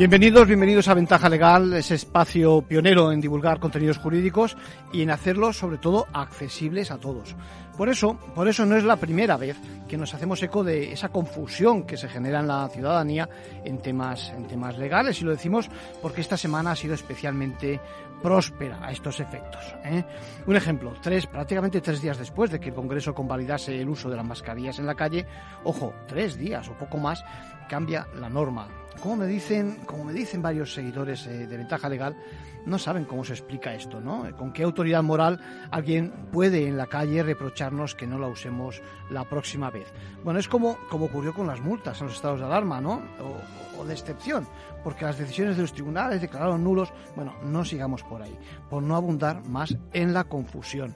Bienvenidos, bienvenidos a Ventaja Legal, ese espacio pionero en divulgar contenidos jurídicos y en hacerlos sobre todo accesibles a todos. Por eso, por eso no es la primera vez que nos hacemos eco de esa confusión que se genera en la ciudadanía en temas, en temas legales y lo decimos porque esta semana ha sido especialmente próspera a estos efectos. ¿eh? Un ejemplo, tres, prácticamente tres días después de que el Congreso convalidase el uso de las mascarillas en la calle, ojo, tres días o poco más, cambia la norma. Como me dicen, como me dicen varios seguidores eh, de Ventaja Legal, no saben cómo se explica esto, ¿no? ¿Con qué autoridad moral alguien puede en la calle reprocharnos que no la usemos la próxima vez? Bueno, es como, como ocurrió con las multas en los estados de alarma, ¿no? O de excepción, porque las decisiones de los tribunales declararon nulos. Bueno, no sigamos por ahí, por no abundar más en la confusión.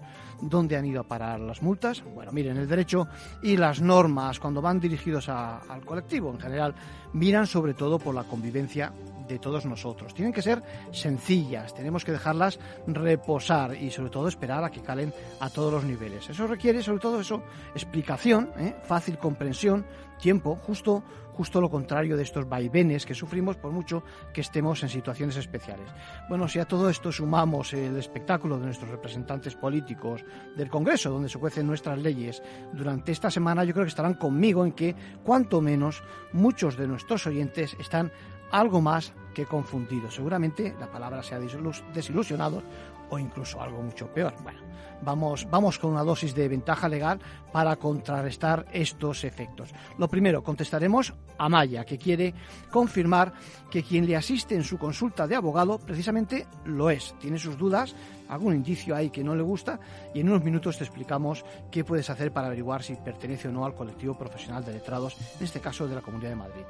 ¿Dónde han ido a parar las multas? Bueno, miren, el derecho y las normas, cuando van dirigidos al colectivo en general, miran sobre todo por la convivencia de todos nosotros. Tienen que ser sencillas, tenemos que dejarlas reposar y sobre todo esperar a que calen a todos los niveles. Eso requiere sobre todo eso, explicación, ¿eh? fácil comprensión, tiempo, justo justo lo contrario de estos vaivenes que sufrimos por mucho que estemos en situaciones especiales. Bueno, si a todo esto sumamos el espectáculo de nuestros representantes políticos del Congreso, donde se cuecen nuestras leyes, durante esta semana yo creo que estarán conmigo en que, cuanto menos, muchos de nuestros oyentes están algo más que confundidos. Seguramente la palabra sea desilusionados o incluso algo mucho peor. Bueno, vamos, vamos con una dosis de ventaja legal para contrarrestar estos efectos. Lo primero, contestaremos a Maya, que quiere confirmar que quien le asiste en su consulta de abogado precisamente lo es. Tiene sus dudas, algún indicio hay que no le gusta y en unos minutos te explicamos qué puedes hacer para averiguar si pertenece o no al colectivo profesional de letrados, en este caso de la Comunidad de Madrid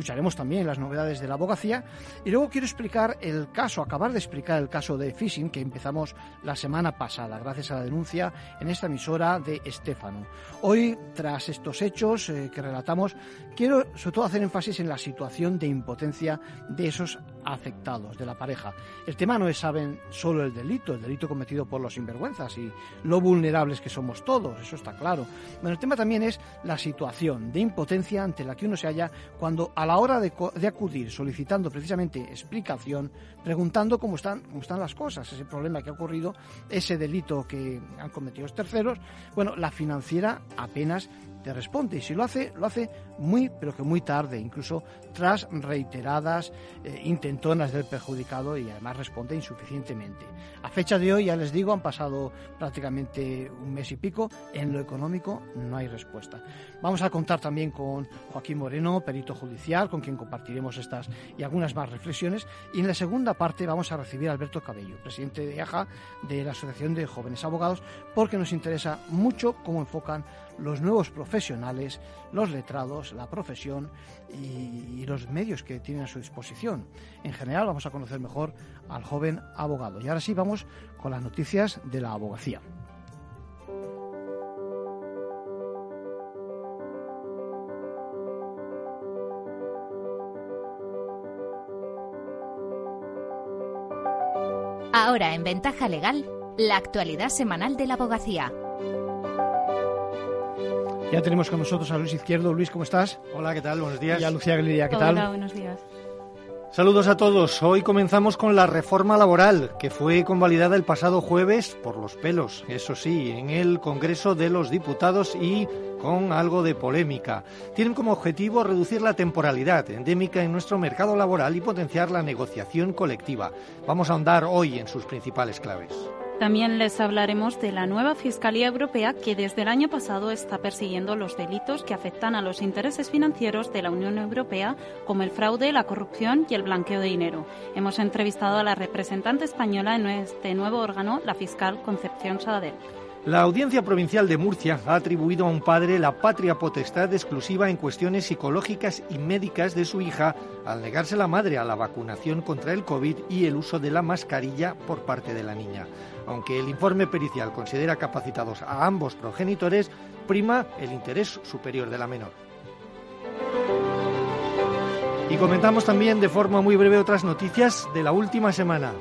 escucharemos también las novedades de la abogacía y luego quiero explicar el caso, acabar de explicar el caso de phishing que empezamos la semana pasada, gracias a la denuncia en esta emisora de Estefano. Hoy, tras estos hechos eh, que relatamos, quiero sobre todo hacer énfasis en la situación de impotencia de esos afectados, de la pareja. El tema no es, saben, solo el delito, el delito cometido por los sinvergüenzas y lo vulnerables que somos todos, eso está claro. Bueno, el tema también es la situación de impotencia ante la que uno se halla cuando a la hora de, acudir solicitando precisamente explicación, preguntando cómo están, cómo están las cosas, ese problema que ha ocurrido, ese delito que han cometido los terceros, bueno, la financiera apenas te responde y si lo hace, lo hace muy, pero que muy tarde, incluso tras reiteradas eh, intentonas del perjudicado y además responde insuficientemente. A fecha de hoy, ya les digo, han pasado prácticamente un mes y pico, en lo económico no hay respuesta. Vamos a contar también con Joaquín Moreno, perito judicial, con quien compartiremos estas y algunas más reflexiones. Y en la segunda parte vamos a recibir a Alberto Cabello, presidente de AJA, de la Asociación de Jóvenes Abogados, porque nos interesa mucho cómo enfocan los nuevos profesionales, los letrados, la profesión y, los medios que tienen a su disposición. En general vamos a conocer mejor al joven abogado. Y ahora sí vamos con las noticias de la abogacía. Ahora en Ventaja Legal, la actualidad semanal de la abogacía. Ya tenemos con nosotros a Luis Izquierdo. Luis, ¿cómo estás? Hola, ¿qué tal? Buenos días. Y a Lucía ¿qué tal? Hola, buenos días. Saludos a todos. Hoy comenzamos con la reforma laboral, que fue convalidada el pasado jueves por los pelos, eso sí, en el Congreso de los Diputados y con algo de polémica. Tienen como objetivo reducir la temporalidad endémica en nuestro mercado laboral y potenciar la negociación colectiva. Vamos a ahondar hoy en sus principales claves. También les hablaremos de la nueva Fiscalía Europea que desde el año pasado está persiguiendo los delitos que afectan a los intereses financieros de la Unión Europea, como el fraude, la corrupción y el blanqueo de dinero. Hemos entrevistado a la representante española en este nuevo órgano, la fiscal Concepción Sadel. La Audiencia Provincial de Murcia ha atribuido a un padre la patria potestad exclusiva en cuestiones psicológicas y médicas de su hija al negarse la madre a la vacunación contra el COVID y el uso de la mascarilla por parte de la niña. Aunque el informe pericial considera capacitados a ambos progenitores, prima el interés superior de la menor. Y comentamos también de forma muy breve otras noticias de la última semana.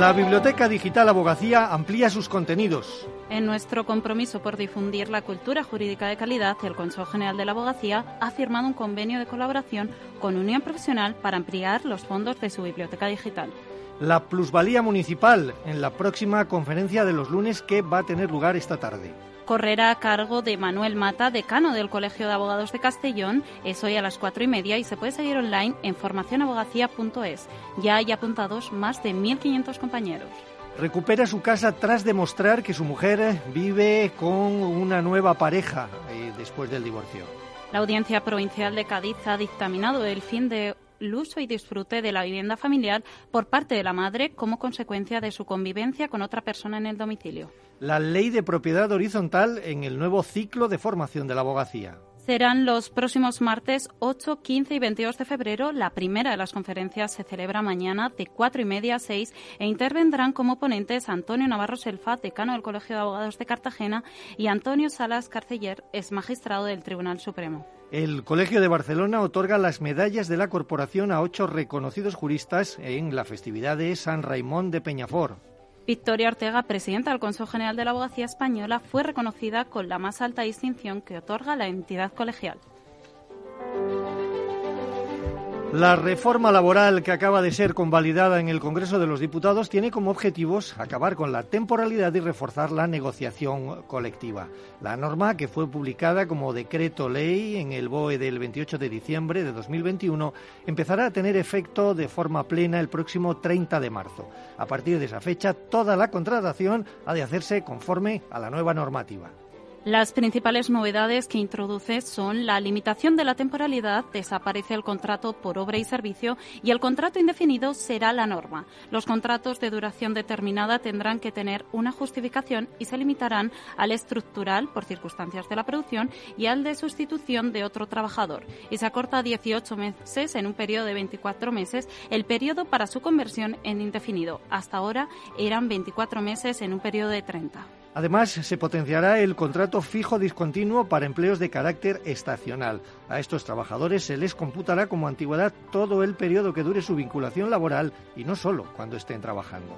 La Biblioteca Digital Abogacía amplía sus contenidos. En nuestro compromiso por difundir la cultura jurídica de calidad, el Consejo General de la Abogacía ha firmado un convenio de colaboración con Unión Profesional para ampliar los fondos de su biblioteca digital. La plusvalía municipal en la próxima conferencia de los lunes que va a tener lugar esta tarde correrá a cargo de Manuel Mata, decano del Colegio de Abogados de Castellón. Es hoy a las cuatro y media y se puede seguir online en formacionabogacía.es. Ya hay apuntados más de 1.500 compañeros. Recupera su casa tras demostrar que su mujer vive con una nueva pareja eh, después del divorcio. La Audiencia Provincial de Cádiz ha dictaminado el fin de el uso y disfrute de la vivienda familiar por parte de la madre como consecuencia de su convivencia con otra persona en el domicilio. La ley de propiedad horizontal en el nuevo ciclo de formación de la abogacía. Serán los próximos martes 8, 15 y 22 de febrero. La primera de las conferencias se celebra mañana de 4 y media a 6 e intervendrán como ponentes Antonio Navarro Selfa, decano del Colegio de Abogados de Cartagena, y Antonio Salas Carceller, es magistrado del Tribunal Supremo. El Colegio de Barcelona otorga las medallas de la corporación a ocho reconocidos juristas en la festividad de San Raimón de Peñafort. Victoria Ortega, presidenta del Consejo General de la Abogacía Española, fue reconocida con la más alta distinción que otorga la entidad colegial. La reforma laboral que acaba de ser convalidada en el Congreso de los Diputados tiene como objetivos acabar con la temporalidad y reforzar la negociación colectiva. La norma, que fue publicada como decreto ley en el BOE del 28 de diciembre de 2021, empezará a tener efecto de forma plena el próximo 30 de marzo. A partir de esa fecha, toda la contratación ha de hacerse conforme a la nueva normativa. Las principales novedades que introduce son la limitación de la temporalidad, desaparece el contrato por obra y servicio y el contrato indefinido será la norma. Los contratos de duración determinada tendrán que tener una justificación y se limitarán al estructural por circunstancias de la producción y al de sustitución de otro trabajador. Y se acorta a 18 meses en un periodo de 24 meses el periodo para su conversión en indefinido. Hasta ahora eran 24 meses en un periodo de 30. Además, se potenciará el contrato fijo discontinuo para empleos de carácter estacional. A estos trabajadores se les computará como antigüedad todo el periodo que dure su vinculación laboral y no solo cuando estén trabajando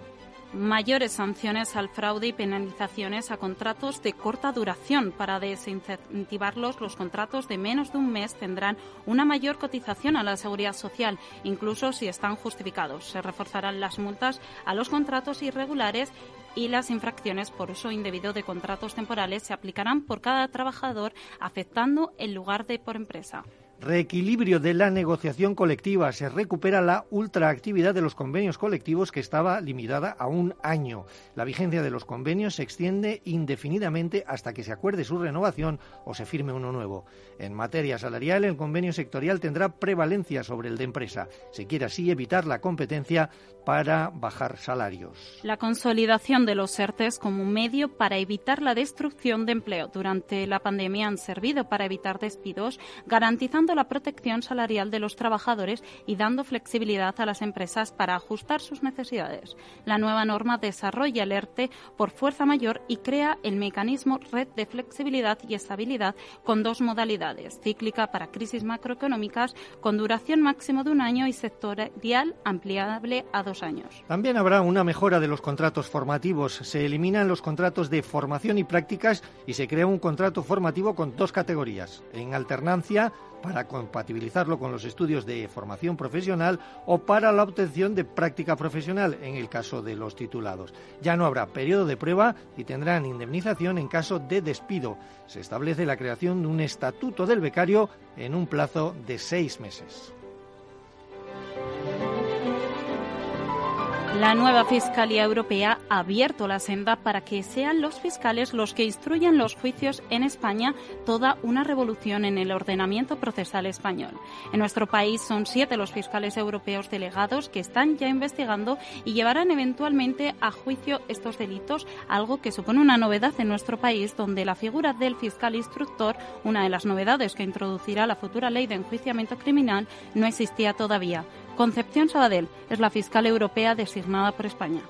mayores sanciones al fraude y penalizaciones a contratos de corta duración. Para desincentivarlos, los contratos de menos de un mes tendrán una mayor cotización a la seguridad social, incluso si están justificados. Se reforzarán las multas a los contratos irregulares y las infracciones por uso indebido de contratos temporales se aplicarán por cada trabajador afectando el lugar de por empresa. Reequilibrio de la negociación colectiva. Se recupera la ultraactividad de los convenios colectivos que estaba limitada a un año. La vigencia de los convenios se extiende indefinidamente hasta que se acuerde su renovación o se firme uno nuevo. En materia salarial, el convenio sectorial tendrá prevalencia sobre el de empresa. Se quiere así evitar la competencia para bajar salarios. La consolidación de los ERTES como un medio para evitar la destrucción de empleo durante la pandemia han servido para evitar despidos, garantizando la protección salarial de los trabajadores y dando flexibilidad a las empresas para ajustar sus necesidades. La nueva norma desarrolla el ERTE por fuerza mayor y crea el mecanismo Red de Flexibilidad y Estabilidad con dos modalidades, cíclica para crisis macroeconómicas con duración máximo de un año y sectorial ampliable a dos años. También habrá una mejora de los contratos formativos. Se eliminan los contratos de formación y prácticas y se crea un contrato formativo con dos categorías. En alternancia, para compatibilizarlo con los estudios de formación profesional o para la obtención de práctica profesional en el caso de los titulados. Ya no habrá periodo de prueba y tendrán indemnización en caso de despido. Se establece la creación de un estatuto del becario en un plazo de seis meses. La nueva Fiscalía Europea ha abierto la senda para que sean los fiscales los que instruyan los juicios en España, toda una revolución en el ordenamiento procesal español. En nuestro país son siete los fiscales europeos delegados que están ya investigando y llevarán eventualmente a juicio estos delitos, algo que supone una novedad en nuestro país, donde la figura del fiscal instructor, una de las novedades que introducirá la futura ley de enjuiciamiento criminal, no existía todavía. Concepción Sabadell es la fiscal europea designada por España.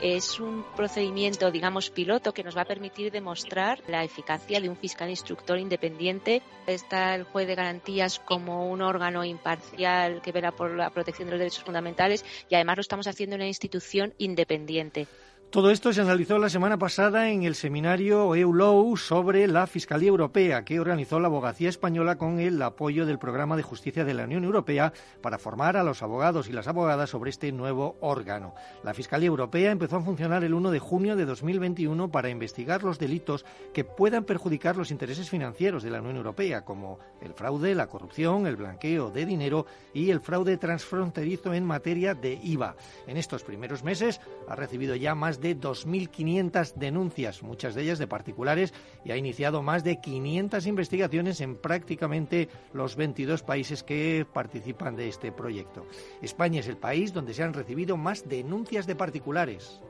Es un procedimiento, digamos, piloto que nos va a permitir demostrar la eficacia de un fiscal instructor independiente. Está el juez de garantías como un órgano imparcial que vela por la protección de los derechos fundamentales y además lo estamos haciendo en una institución independiente. Todo esto se analizó la semana pasada en el seminario EULOW sobre la Fiscalía Europea que organizó la Abogacía Española con el apoyo del Programa de Justicia de la Unión Europea para formar a los abogados y las abogadas sobre este nuevo órgano. La Fiscalía Europea empezó a funcionar el 1 de junio de 2021 para investigar los delitos que puedan perjudicar los intereses financieros de la Unión Europea, como el fraude, la corrupción, el blanqueo de dinero y el fraude transfronterizo en materia de IVA. En estos primeros meses ha recibido ya más de 2.500 denuncias, muchas de ellas de particulares, y ha iniciado más de 500 investigaciones en prácticamente los 22 países que participan de este proyecto. España es el país donde se han recibido más denuncias de particulares.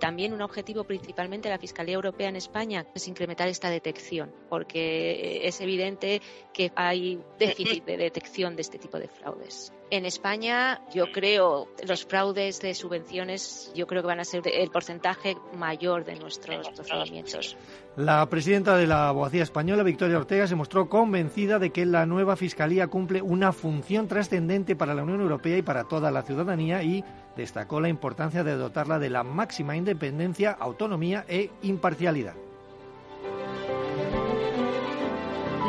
También un objetivo principalmente de la Fiscalía Europea en España es incrementar esta detección, porque es evidente que hay déficit de detección de este tipo de fraudes. En España, yo creo, los fraudes de subvenciones, yo creo que van a ser el porcentaje mayor de nuestros procedimientos. La presidenta de la Abogacía Española, Victoria Ortega, se mostró convencida de que la nueva Fiscalía cumple una función trascendente para la Unión Europea y para toda la ciudadanía y destacó la importancia de dotarla de la máxima independencia, autonomía e imparcialidad.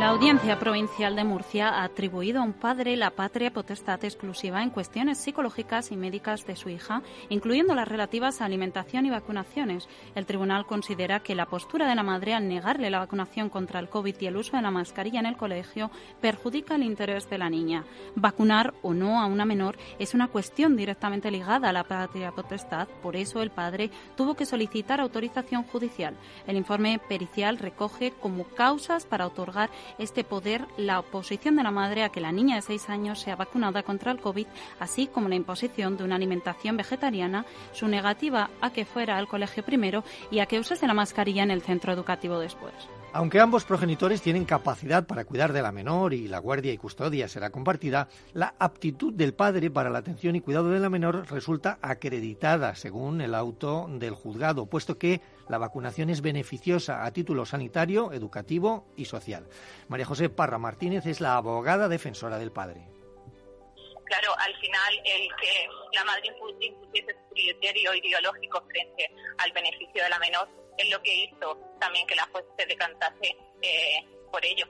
La Audiencia Provincial de Murcia ha atribuido a un padre la patria potestad exclusiva en cuestiones psicológicas y médicas de su hija, incluyendo las relativas a alimentación y vacunaciones. El tribunal considera que la postura de la madre al negarle la vacunación contra el COVID y el uso de la mascarilla en el colegio perjudica el interés de la niña. Vacunar o no a una menor es una cuestión directamente ligada a la patria potestad, por eso el padre tuvo que solicitar autorización judicial. El informe pericial recoge como causas para otorgar este poder la oposición de la madre a que la niña de seis años sea vacunada contra el COVID, así como la imposición de una alimentación vegetariana, su negativa a que fuera al colegio primero y a que usase la mascarilla en el centro educativo después. Aunque ambos progenitores tienen capacidad para cuidar de la menor y la guardia y custodia será compartida, la aptitud del padre para la atención y cuidado de la menor resulta acreditada, según el auto del juzgado, puesto que la vacunación es beneficiosa a título sanitario, educativo y social. María José Parra Martínez es la abogada defensora del padre. Claro, al final el que la madre impusiese su criterio ideológico frente al beneficio de la menor es lo que hizo también que la juez se decantase eh, por ello.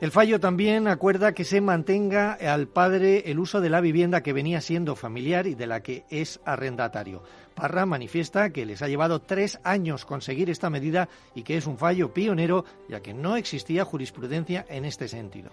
El fallo también acuerda que se mantenga al padre el uso de la vivienda que venía siendo familiar y de la que es arrendatario. Parra manifiesta que les ha llevado tres años conseguir esta medida y que es un fallo pionero ya que no existía jurisprudencia en este sentido.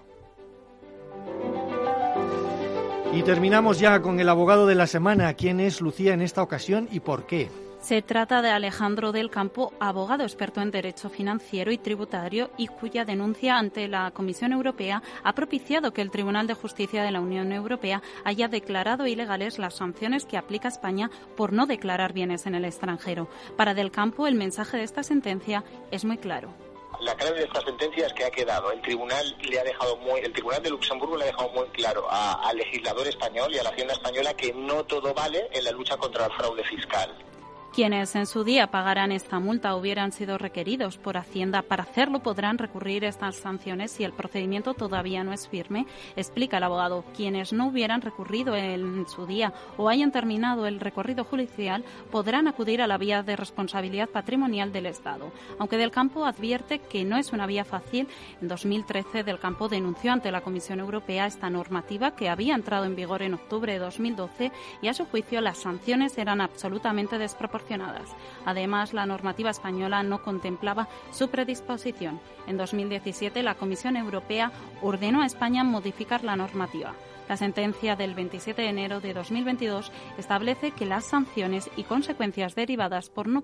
Y terminamos ya con el abogado de la semana. ¿Quién es Lucía en esta ocasión y por qué? Se trata de Alejandro del Campo, abogado experto en derecho financiero y tributario y cuya denuncia ante la Comisión Europea ha propiciado que el Tribunal de Justicia de la Unión Europea haya declarado ilegales las sanciones que aplica España por no declarar bienes en el extranjero. Para Del Campo, el mensaje de esta sentencia es muy claro la clave de esta sentencia es que ha quedado, el tribunal le ha dejado muy, el tribunal de Luxemburgo le ha dejado muy claro al legislador español y a la hacienda española que no todo vale en la lucha contra el fraude fiscal. Quienes en su día pagarán esta multa hubieran sido requeridos por Hacienda para hacerlo podrán recurrir estas sanciones si el procedimiento todavía no es firme, explica el abogado. Quienes no hubieran recurrido en su día o hayan terminado el recorrido judicial podrán acudir a la vía de responsabilidad patrimonial del Estado. Aunque Del Campo advierte que no es una vía fácil, en 2013 Del Campo denunció ante la Comisión Europea esta normativa que había entrado en vigor en octubre de 2012 y a su juicio las sanciones eran absolutamente desproporcionadas Además, la normativa española no contemplaba su predisposición. En 2017, la Comisión Europea ordenó a España modificar la normativa. La sentencia del 27 de enero de 2022 establece que las sanciones y consecuencias derivadas por no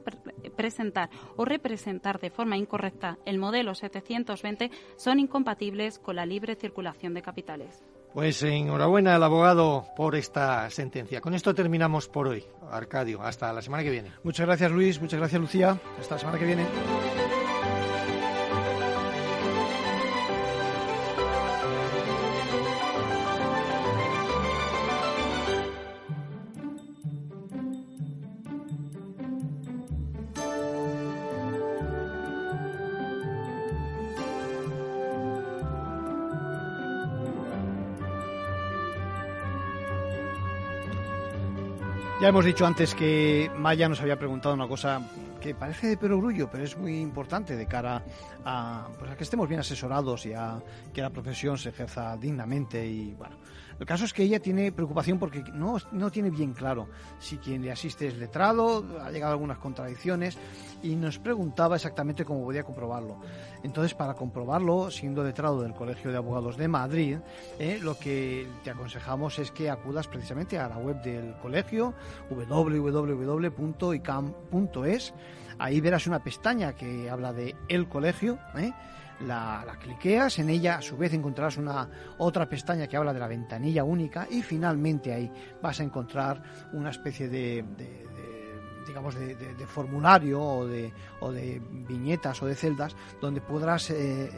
presentar o representar de forma incorrecta el modelo 720 son incompatibles con la libre circulación de capitales. Pues enhorabuena al abogado por esta sentencia. Con esto terminamos por hoy. Arcadio, hasta la semana que viene. Muchas gracias Luis, muchas gracias Lucía. Hasta la semana que viene. Ya hemos dicho antes que Maya nos había preguntado una cosa que parece de perogrullo, pero es muy importante de cara a, pues a que estemos bien asesorados y a que la profesión se ejerza dignamente y bueno. El caso es que ella tiene preocupación porque no, no tiene bien claro si quien le asiste es letrado, ha llegado a algunas contradicciones y nos preguntaba exactamente cómo podía comprobarlo. Entonces, para comprobarlo, siendo letrado del Colegio de Abogados de Madrid, eh, lo que te aconsejamos es que acudas precisamente a la web del colegio, www.icam.es. Ahí verás una pestaña que habla de el colegio. ¿eh? La, cliqueas, en ella a su vez encontrarás una otra pestaña que habla de la ventanilla única y finalmente ahí vas a encontrar una especie de, digamos de, de, formulario o de, o de viñetas o de celdas donde podrás eh, eh,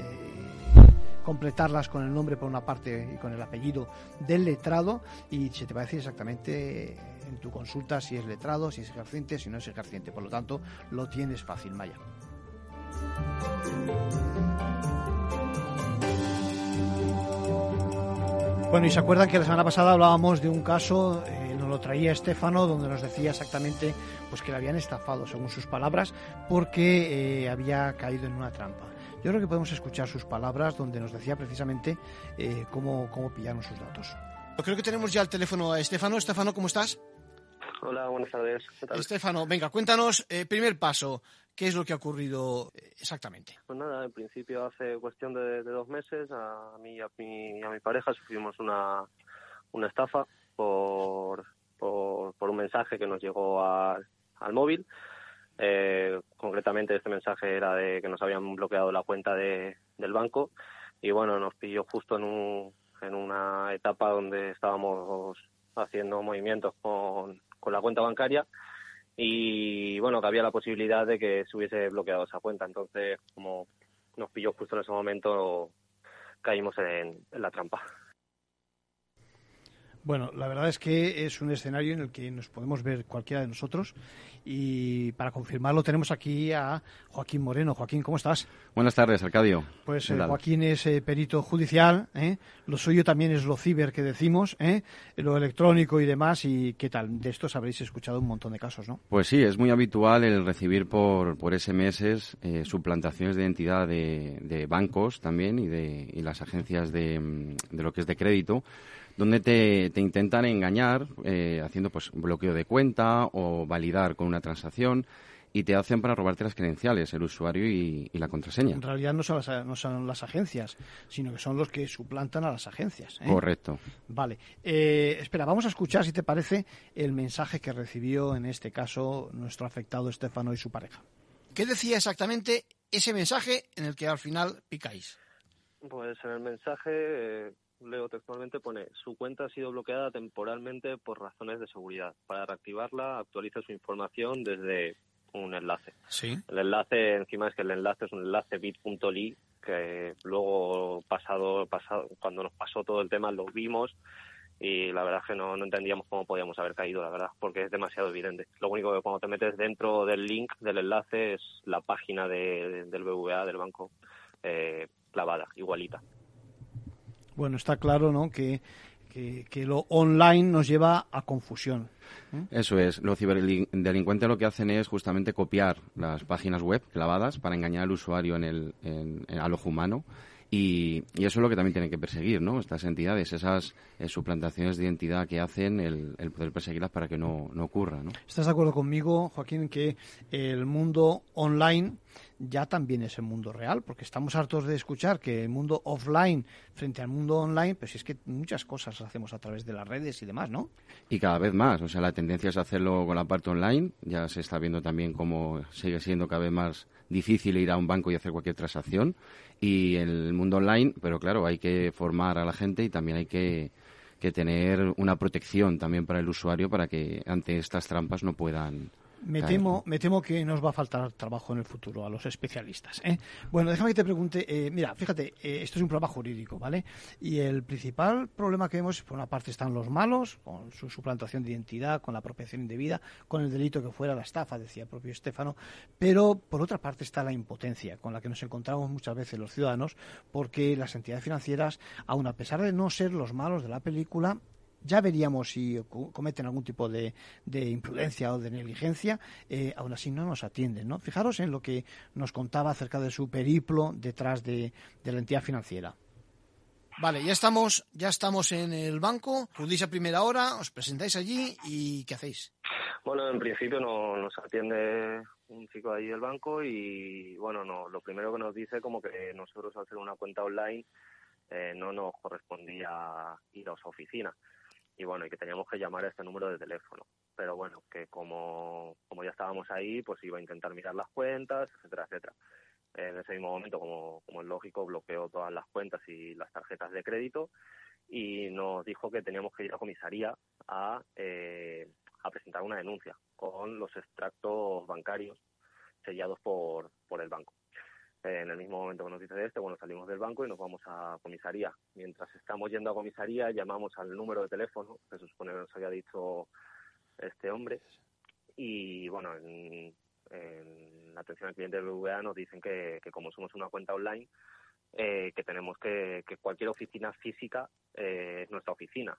completarlas con el nombre por una parte y con el apellido del letrado y se te va a decir exactamente en tu consulta si es letrado, si es ejerciente, si no es ejerciente. Por lo tanto, lo tienes fácil, Maya. Bueno, y se acuerdan que la semana pasada hablábamos de un caso, eh, nos lo traía Estefano, donde nos decía exactamente pues que le habían estafado, según sus palabras, porque eh, había caído en una trampa. Yo creo que podemos escuchar sus palabras, donde nos decía precisamente eh, cómo, cómo pillaron sus datos. Creo que tenemos ya el teléfono a Estefano. Estefano, ¿cómo estás? Hola, buenas tardes. Estefano, venga, cuéntanos, eh, primer paso, ¿qué es lo que ha ocurrido exactamente? Pues nada, en principio hace cuestión de, dos meses a mí y a mi, a mi pareja sufrimos una, una estafa por, por, por, un mensaje que nos llegó al móvil. Eh, concretamente este mensaje era de que nos habían bloqueado la cuenta de, del banco y bueno, nos pilló justo en, un, en una etapa donde estábamos haciendo movimientos con, con la cuenta bancaria y bueno, que había la posibilidad de que se hubiese bloqueado esa cuenta. Entonces, como nos pilló justo en ese momento, caímos en, la trampa. Bueno, la verdad es que es un escenario en el que nos podemos ver cualquiera de nosotros y para confirmarlo tenemos aquí a Joaquín Moreno. Joaquín, ¿cómo estás? Buenas tardes, Arcadio. Pues eh, Joaquín es eh, perito judicial, ¿eh? lo suyo también es lo ciber que decimos, ¿eh? lo electrónico y demás. ¿Y qué tal? De estos habréis escuchado un montón de casos, ¿no? Pues sí, es muy habitual el recibir por, por SMS suplantaciones de identidad de, de, bancos también y de y las agencias de, de lo que es de crédito donde te, te intentan engañar eh, haciendo pues bloqueo de cuenta o validar con una transacción y te hacen para robarte las credenciales, el usuario y, y la contraseña. En realidad no son, las, no son, las, agencias, sino que son los que suplantan a las agencias. ¿eh? Correcto. Vale. Eh, espera, vamos a escuchar, si te parece, el mensaje que recibió en este caso nuestro afectado Estefano y su pareja. ¿Qué decía exactamente ese mensaje en el que al final picáis? Pues en el mensaje leo textualmente, pone su cuenta ha sido bloqueada temporalmente por razones de seguridad. Para reactivarla, actualiza su información desde un enlace. Sí. El enlace, encima es que el enlace es un enlace bit.ly que luego pasado, pasado, cuando nos pasó todo el tema lo vimos y la verdad es que no, no entendíamos cómo podíamos haber caído, la verdad, porque es demasiado evidente. Lo único que cuando te metes dentro del link del enlace es la página de, de, del BVA, del banco, eh, clavada, igualita. Bueno, está claro, ¿no? Que, que, que lo online nos lleva a confusión. ¿eh? Eso es. Los ciberdelincuentes lo que hacen es justamente copiar las páginas web clavadas para engañar al usuario en el, en, en, al ojo humano. Y, y, eso es lo que también tienen que perseguir, ¿no? Estas entidades, esas eh, suplantaciones de identidad que hacen, el, el poder perseguirlas para que no, no, ocurra, ¿no? ¿Estás de acuerdo conmigo, Joaquín, que el mundo online ya también es el mundo real? Porque estamos hartos de escuchar que el mundo offline frente al mundo online, pues es que muchas cosas hacemos a través de las redes y demás, ¿no? Y cada vez más, o sea, la tendencia es hacerlo con la parte online, ya se está viendo también cómo sigue siendo cada vez más difícil ir a un banco y hacer cualquier transacción y el mundo online, pero claro, hay que formar a la gente y también hay que, que tener una protección también para el usuario para que ante estas trampas no puedan me temo, me temo que nos va a faltar trabajo en el futuro a los especialistas. ¿eh? Bueno, déjame que te pregunte, eh, mira, fíjate, eh, esto es un programa jurídico, ¿vale? Y el principal problema que vemos, por una parte están los malos, con su suplantación de identidad, con la apropiación indebida, con el delito que fuera la estafa, decía el propio Estefano, pero por otra parte está la impotencia con la que nos encontramos muchas veces los ciudadanos, porque las entidades financieras, aun a pesar de no ser los malos de la película, ya veríamos si cometen algún tipo de, imprudencia o de negligencia, eh, aún así no nos atienden. ¿no? Fijaros en lo que nos contaba acerca de su periplo detrás de, la entidad financiera. Vale, ya estamos, ya estamos en el banco, acudís a primera hora, os presentáis allí y ¿qué hacéis? Bueno, en principio no, nos atiende un chico de ahí del banco y bueno, no, lo primero que nos dice como que nosotros al hacer una cuenta online eh, no nos correspondía ir a su oficina y bueno, y que teníamos que llamar a este número de teléfono. Pero bueno, que como, como ya estábamos ahí, pues iba a intentar mirar las cuentas, etcétera, etcétera. En ese mismo momento, como, como es lógico, bloqueó todas las cuentas y las tarjetas de crédito y nos dijo que teníamos que ir a comisaría a, eh, a presentar una denuncia con los extractos bancarios sellados por, por el banco. En el mismo momento que nos dice este, bueno, salimos del banco y nos vamos a comisaría. Mientras estamos yendo a comisaría, llamamos al número de teléfono que se supone que nos había dicho este hombre. Y bueno, en, la atención al cliente de BVA nos dicen que, como somos una cuenta online, eh, que tenemos que, que cualquier oficina física eh, es nuestra oficina.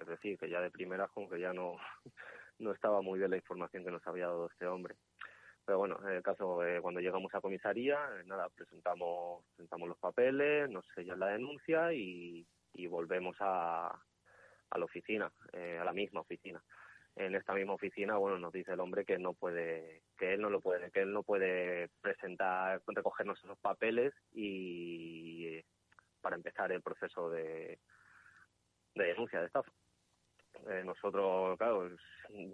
Es decir, que ya de primera como que ya no, no estaba muy bien la información que nos había dado este hombre. Pero bueno, en el caso, eh, cuando llegamos a comisaría, eh, nada, presentamos, presentamos los papeles, nos sellan la denuncia y, volvemos a, a la oficina, eh, a la misma oficina. En esta misma oficina, bueno, nos dice el hombre que no puede, que él no lo puede, que él no puede presentar, recogernos esos papeles y para empezar el proceso de, de denuncia de estafa. Eh, nosotros, claro,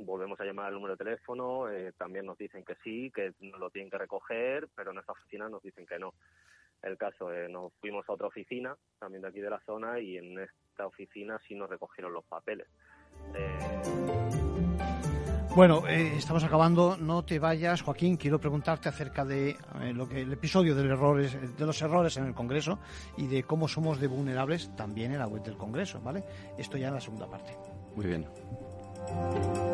volvemos a llamar al número de teléfono, eh, también nos dicen que sí, que lo tienen que recoger, pero en esta oficina nos dicen que no. El caso, eh, nos fuimos a otra oficina, también de aquí de la zona, y en esta oficina sí nos recogieron los papeles. Bueno, estamos acabando. No te vayas, Joaquín. Quiero preguntarte acerca de lo que el episodio de, errores, de los errores en el Congreso y de cómo somos de vulnerables también en la web del Congreso, ¿vale? Esto ya en la segunda parte. Muy bien.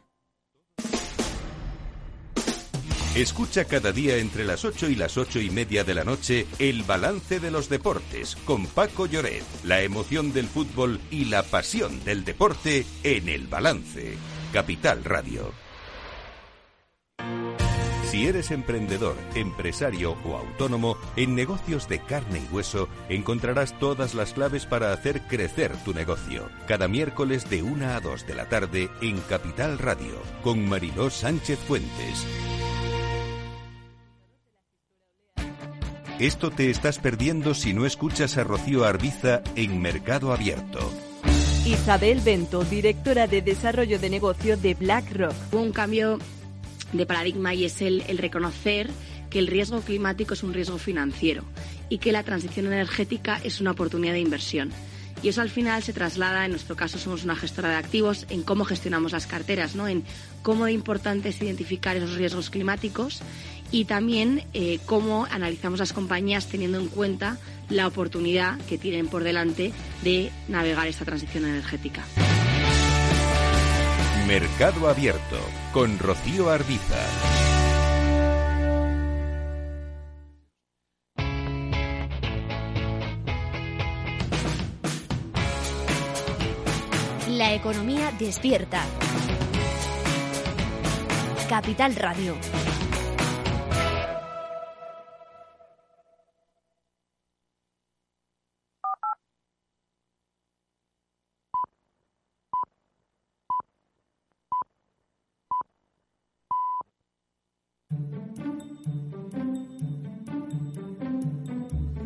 Escucha cada día entre las 8 y las ocho y media de la noche el balance de los deportes con Paco Lloret, la emoción del fútbol y la pasión del deporte en el balance. Capital Radio. Si eres emprendedor, empresario o autónomo, en negocios de carne y hueso encontrarás todas las claves para hacer crecer tu negocio. Cada miércoles de 1 a 2 de la tarde en Capital Radio, con Mariló Sánchez Fuentes. Esto te estás perdiendo si no escuchas a Rocío Arbiza en Mercado Abierto. Isabel Bento, directora de Desarrollo de Negocio de BlackRock. Hubo un cambio de paradigma y es el, el reconocer que el riesgo climático es un riesgo financiero y que la transición energética es una oportunidad de inversión. Y eso al final se traslada, en nuestro caso somos una gestora de activos, en cómo gestionamos las carteras, ¿no? en cómo de importante es identificar esos riesgos climáticos y también eh, cómo analizamos las compañías teniendo en cuenta la oportunidad que tienen por delante de navegar esta transición energética. Mercado Abierto con Rocío Arbiza. La economía despierta. Capital Radio.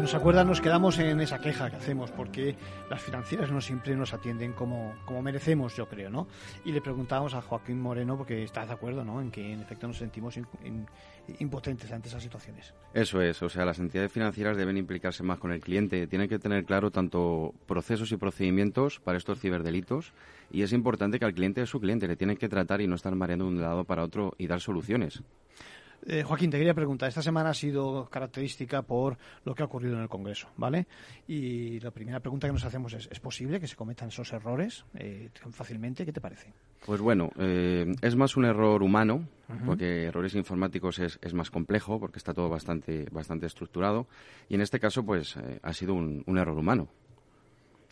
Bueno, ¿se acuerdan? Nos quedamos en esa queja que hacemos porque las financieras no siempre nos atienden como, como merecemos, yo creo, ¿no? Y le preguntábamos a Joaquín Moreno porque está de acuerdo, ¿no? En que en efecto nos sentimos impotentes ante esas situaciones. Eso es, o sea, las entidades financieras deben implicarse más con el cliente, tienen que tener claro tanto procesos y procedimientos para estos ciberdelitos y es importante que al cliente es su cliente, le tienen que tratar y no estar mareando de un lado para otro y dar soluciones. Eh, Joaquín, te quería preguntar, esta semana ha sido característica por lo que ha ocurrido en el Congreso, ¿vale? Y la primera pregunta que nos hacemos es, ¿es posible que se cometan esos errores eh, tan fácilmente? ¿Qué te parece? Pues bueno, eh, es más un error humano, porque errores informáticos es, es, más complejo, porque está todo bastante, bastante estructurado, y en este caso, pues, ha sido un error humano.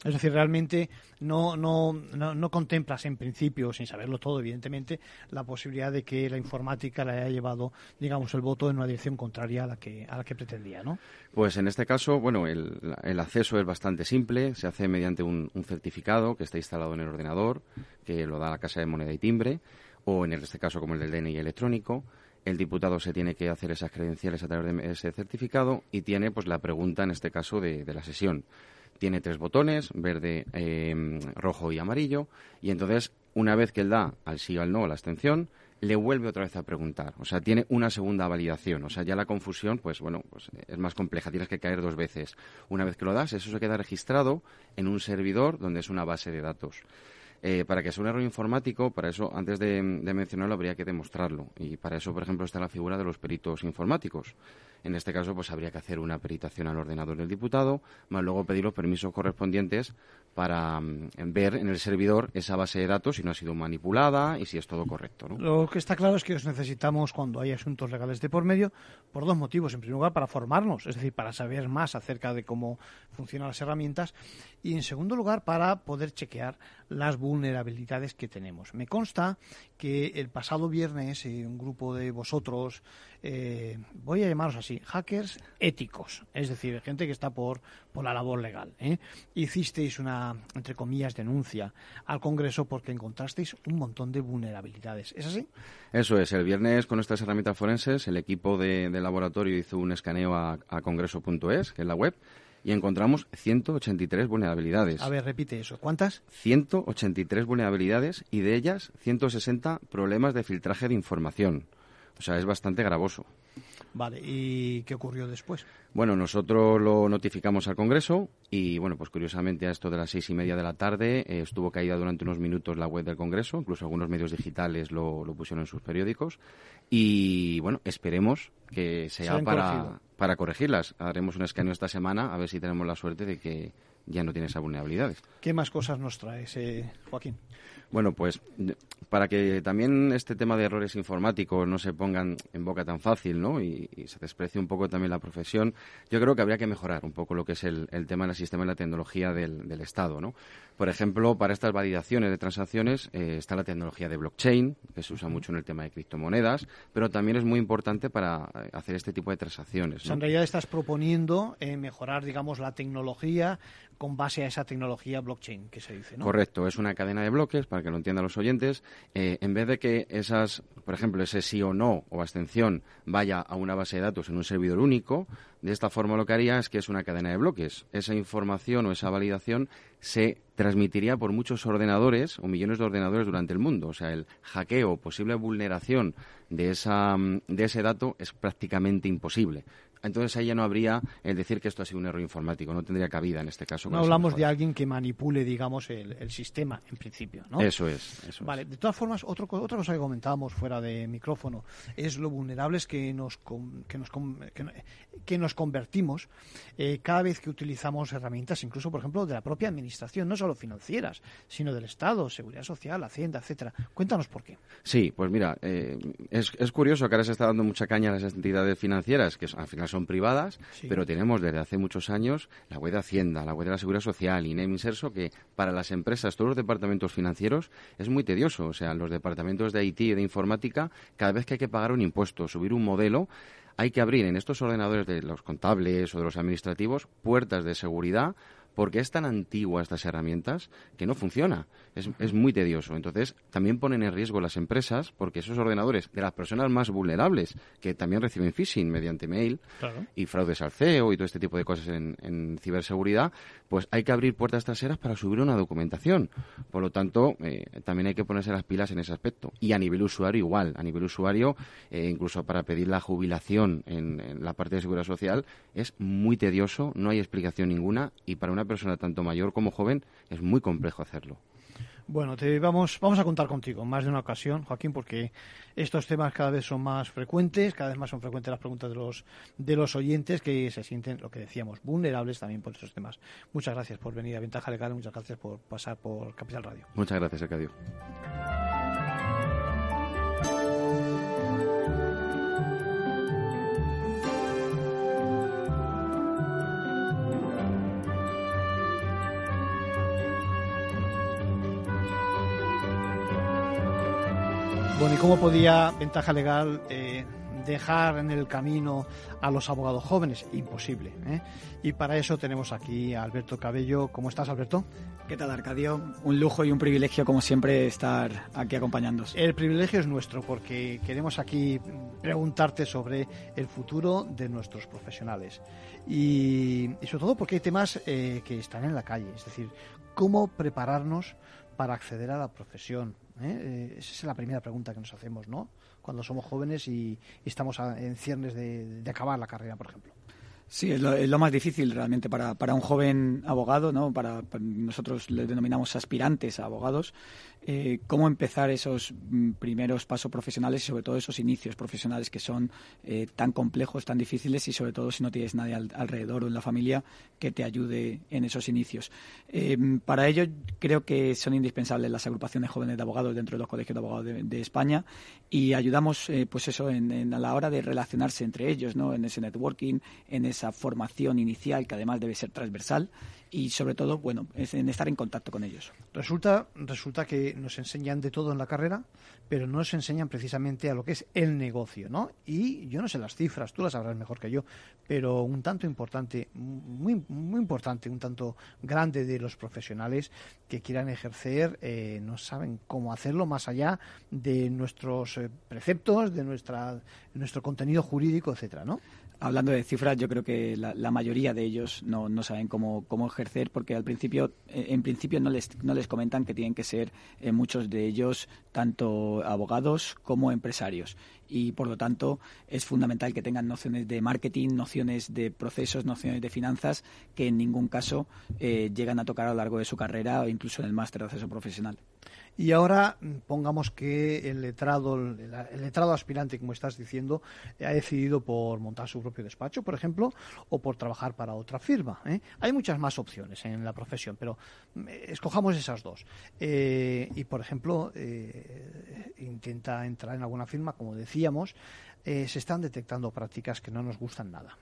Es decir, realmente no, no, no, contemplas en principio, sin saberlo todo, evidentemente, la posibilidad de que la informática le haya llevado, digamos, el voto en una dirección contraria a la que, a la que pretendía, ¿no? Pues en este caso, bueno, el, el acceso es bastante simple, se hace mediante un, certificado que está instalado en el ordenador, que lo da la Casa de Moneda y Timbre, o en este caso como el del DNI electrónico, el diputado se tiene que hacer esas credenciales a través de ese certificado y tiene pues la pregunta en este caso de la sesión tiene tres botones, verde, em, rojo y amarillo, y entonces una vez que él da al sí o al no, a la abstención, le vuelve otra vez a preguntar. O sea, tiene una segunda validación. O sea, ya la confusión, pues bueno, pues es más compleja. Tienes que caer dos veces. Una vez que lo das, eso se queda registrado en un servidor donde es una base de datos. Eh, para que sea un error informático, para eso, antes de, de, mencionarlo, habría que demostrarlo. Y para eso, por ejemplo, está la figura de los peritos informáticos. En este caso, pues habría que hacer una peritación al ordenador del diputado, más luego pedir los permisos correspondientes para mm, ver en el servidor esa base de datos si no ha sido manipulada y si es todo correcto. Lo que está claro es que os necesitamos cuando hay asuntos legales de por medio por dos motivos. En primer lugar, para formarnos, es decir, para saber más acerca de cómo funcionan las herramientas y, en segundo lugar, para poder chequear las vulnerabilidades que tenemos. Me consta que el pasado viernes un grupo de vosotros, eh, voy a llamaros así, hackers éticos, es decir, gente que está por, por la labor legal, ¿eh? hicisteis una entre comillas, denuncia al Congreso porque encontrasteis un montón de vulnerabilidades. ¿Es así? Eso es. El viernes, con nuestras herramientas forenses, el equipo de, laboratorio hizo un escaneo a, congreso.es, que es la web, y encontramos 183 vulnerabilidades. A ver, repite eso. ¿Cuántas? 183 vulnerabilidades y de ellas 160 problemas de filtraje de información. O sea, es bastante gravoso. Vale, ¿y qué ocurrió después? Bueno, nosotros lo notificamos al Congreso y, bueno, pues curiosamente a esto de las seis y media de la tarde eh, estuvo caída durante unos minutos la web del Congreso, incluso algunos medios digitales lo, pusieron en sus periódicos y, bueno, esperemos que sea para, para corregirlas. Haremos un escaneo esta semana a ver si tenemos la suerte de que ya no tiene esas vulnerabilidades. ¿Qué más cosas nos traes, eh, Joaquín? Bueno, pues para que también este tema de errores informáticos no se pongan en boca tan fácil, ¿no? Y, se desprecie un poco también la profesión, yo creo que habría que mejorar un poco lo que es el, tema del sistema de la tecnología del, del, Estado, ¿no? Por ejemplo, para estas validaciones de transacciones eh, está la tecnología de blockchain, que se usa mucho en el tema de criptomonedas, pero también es muy importante para eh, hacer este tipo de transacciones. ¿no? en realidad estás proponiendo eh, mejorar, digamos, la tecnología con base a esa tecnología blockchain que se dice, ¿no? Correcto, es una cadena de bloques, para que lo entiendan los oyentes. Eh, en vez de que esas, por ejemplo, ese sí o no o abstención vaya a una base de datos en un servidor único, de esta forma lo que haría es que es una cadena de bloques. Esa información o esa validación se transmitiría por muchos ordenadores o millones de ordenadores durante el mundo. O sea, el hackeo posible vulneración de, esa, de ese dato es prácticamente imposible entonces ahí ya no habría el decir que esto ha sido un error informático, no tendría cabida en este caso. No hablamos de alguien que manipule, digamos, el, sistema, en principio, ¿no? Eso es. Eso vale, de todas formas, otra cosa que comentábamos fuera de micrófono es lo vulnerables que nos, que nos, que nos convertimos eh, cada vez que utilizamos herramientas, incluso, por ejemplo, de la propia administración, no solo financieras, sino del Estado, Seguridad Social, Hacienda, etcétera. Cuéntanos por qué. Sí, pues mira, eh, es, es curioso que ahora se está dando mucha caña a las entidades financieras, que al final son privadas, pero tenemos desde hace muchos años la web de Hacienda, la web de la Seguridad Social, INEM, Inserso, que para las empresas, todos los departamentos financieros, es muy tedioso. O sea, los departamentos de IT y de informática, cada vez que hay que pagar un impuesto, subir un modelo, hay que abrir en estos ordenadores de los contables o de los administrativos puertas de seguridad porque es tan antigua estas herramientas que no funciona. Es, es muy tedioso. Entonces, también ponen en riesgo las empresas porque esos ordenadores de las personas más vulnerables, que también reciben phishing mediante mail y fraudes al CEO y todo este tipo de cosas en, en, ciberseguridad, pues hay que abrir puertas traseras para subir una documentación. Por lo tanto, eh, también hay que ponerse las pilas en ese aspecto. Y a nivel usuario igual. A nivel usuario, eh, incluso para pedir la jubilación en, en la parte de seguridad social, es muy tedioso, no hay explicación ninguna y para una persona tanto mayor como joven es muy complejo hacerlo. Bueno, te vamos, vamos a contar contigo más de una ocasión, Joaquín, porque estos temas cada vez son más frecuentes, cada vez más son frecuentes las preguntas de los, de los oyentes que se sienten, lo que decíamos, vulnerables también por estos temas. Muchas gracias por venir a Ventaja Legal, muchas gracias por pasar por Capital Radio. Muchas gracias, Arcadio. Bueno, ¿y cómo podía Ventaja Legal eh, dejar en el camino a los abogados jóvenes? Imposible. ¿eh? Y para eso tenemos aquí a Alberto Cabello. ¿Cómo estás, Alberto? ¿Qué tal, Arcadio? Un lujo y un privilegio, como siempre, estar aquí acompañándonos. El privilegio es nuestro porque queremos aquí preguntarte sobre el futuro de nuestros profesionales. Y, y sobre todo porque hay temas eh, que están en la calle. Es decir, cómo prepararnos para acceder a la profesión, ¿eh? Esa es la primera pregunta que nos hacemos, ¿no? Cuando somos jóvenes y, estamos en ciernes de, de acabar la carrera, por ejemplo. Sí, es lo, es lo, más difícil realmente para, para un joven abogado, ¿no? Para, para nosotros le denominamos aspirantes a abogados, eh, cómo empezar esos mm, primeros pasos profesionales y sobre todo esos inicios profesionales que son eh, tan complejos, tan difíciles y sobre todo si no tienes nadie al, alrededor o en la familia que te ayude en esos inicios. Eh, para ello creo que son indispensables las agrupaciones jóvenes de abogados dentro de los colegios de abogados de, España y ayudamos eh, pues eso en, a la hora de relacionarse entre ellos, ¿no? En ese networking, en esa formación inicial que además debe ser transversal y sobre todo, bueno, en estar en contacto con ellos. Resulta, resulta que nos enseñan de todo en la carrera, pero no nos enseñan precisamente a lo que es el negocio, ¿no? Y yo no sé las cifras, tú las sabrás mejor que yo, pero un tanto importante, muy, muy importante, un tanto grande de los profesionales que quieran ejercer eh, no saben cómo hacerlo más allá de nuestros eh, preceptos, de nuestra, nuestro contenido jurídico, etcétera, ¿no? Hablando de cifras, yo creo que la, mayoría de ellos no, no saben cómo, cómo, ejercer porque al principio, en principio no les, no les comentan que tienen que ser eh, muchos de ellos tanto abogados como empresarios y por lo tanto es fundamental que tengan nociones de marketing, nociones de procesos, nociones de finanzas que en ningún caso eh, llegan a tocar a lo largo de su carrera o incluso en el máster de acceso profesional. Y ahora pongamos que el letrado, el, letrado aspirante, como estás diciendo, ha decidido por montar su propio despacho, por ejemplo, o por trabajar para otra firma. ¿eh? Hay muchas más opciones en la profesión, pero escojamos esas dos. Eh, y, por ejemplo, eh, intenta entrar en alguna firma, como decíamos, se están detectando prácticas que no nos gustan nada.